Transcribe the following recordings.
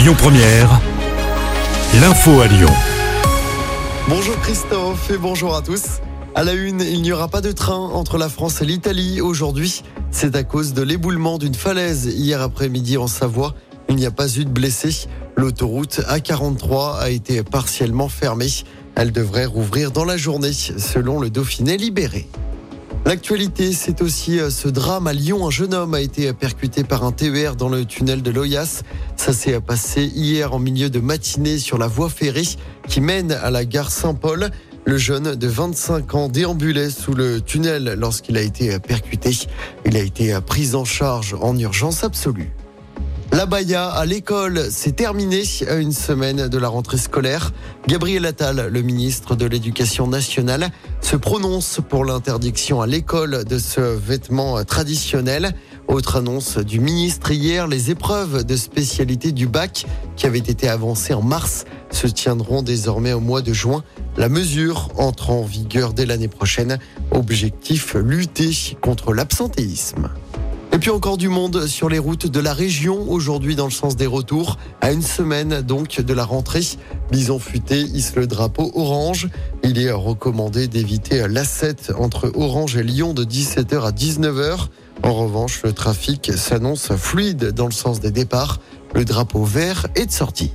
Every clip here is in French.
Lyon Première, l'info à Lyon. Bonjour Christophe et bonjour à tous. À la une, il n'y aura pas de train entre la France et l'Italie aujourd'hui. C'est à cause de l'éboulement d'une falaise hier après-midi en Savoie. Il n'y a pas eu de blessés. L'autoroute A43 a été partiellement fermée. Elle devrait rouvrir dans la journée, selon le Dauphiné libéré. L'actualité, c'est aussi euh, ce drame à Lyon. Un jeune homme a été percuté par un TER dans le tunnel de l'Oyas. Ça s'est passé hier en milieu de matinée sur la voie ferrée qui mène à la gare Saint-Paul. Le jeune de 25 ans déambulait sous le tunnel lorsqu'il a été percuté. Il a été pris en charge en urgence absolue. La Baïa à l'école, c'est terminé à une semaine de la rentrée scolaire. Gabriel Attal, le ministre de l'Éducation nationale, se prononce pour l'interdiction à l'école de ce vêtement traditionnel. Autre annonce du ministre hier, les épreuves de spécialité du bac qui avaient été avancées en mars se tiendront désormais au mois de juin. La mesure entre en vigueur dès l'année prochaine. Objectif, lutter contre l'absentéisme. Et puis encore du monde sur les routes de la région aujourd'hui dans le sens des retours. À une semaine donc de la rentrée, Bison Futé hisse le drapeau orange. Il est recommandé d'éviter l'A7 entre Orange et Lyon de 17h à 19h. En revanche, le trafic s'annonce fluide dans le sens des départs. Le drapeau vert est de sortie.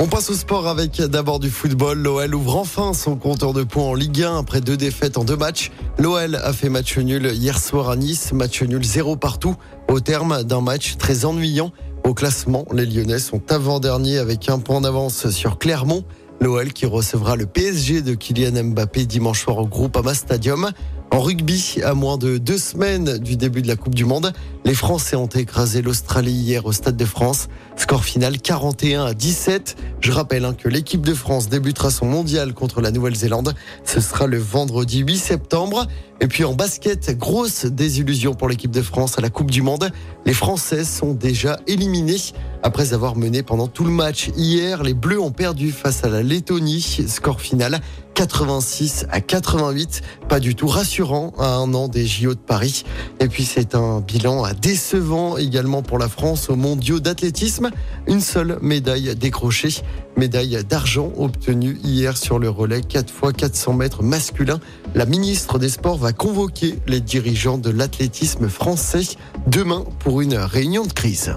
On passe au sport avec d'abord du football. L'OL ouvre enfin son compteur de points en Ligue 1 après deux défaites en deux matchs. L'OL a fait match nul hier soir à Nice, match nul zéro partout au terme d'un match très ennuyant. Au classement, les Lyonnais sont avant-derniers avec un point d'avance sur Clermont. L'OL qui recevra le PSG de Kylian Mbappé dimanche soir au groupe Ama Stadium. En rugby, à moins de deux semaines du début de la Coupe du Monde, les Français ont écrasé l'Australie hier au Stade de France. Score final 41 à 17. Je rappelle hein, que l'équipe de France débutera son mondial contre la Nouvelle-Zélande. Ce sera le vendredi 8 septembre. Et puis en basket, grosse désillusion pour l'équipe de France à la Coupe du Monde. Les Français sont déjà éliminés après avoir mené pendant tout le match. Hier, les Bleus ont perdu face à la Lettonie. Score final 86 à 88. Pas du tout rassurant à un an des JO de Paris. Et puis c'est un bilan décevant également pour la France aux mondiaux d'athlétisme. Une seule médaille décrochée. Médaille d'argent obtenue hier sur le relais 4 x 400 mètres masculin. La ministre des Sports va convoquer les dirigeants de l'athlétisme français demain pour une réunion de crise.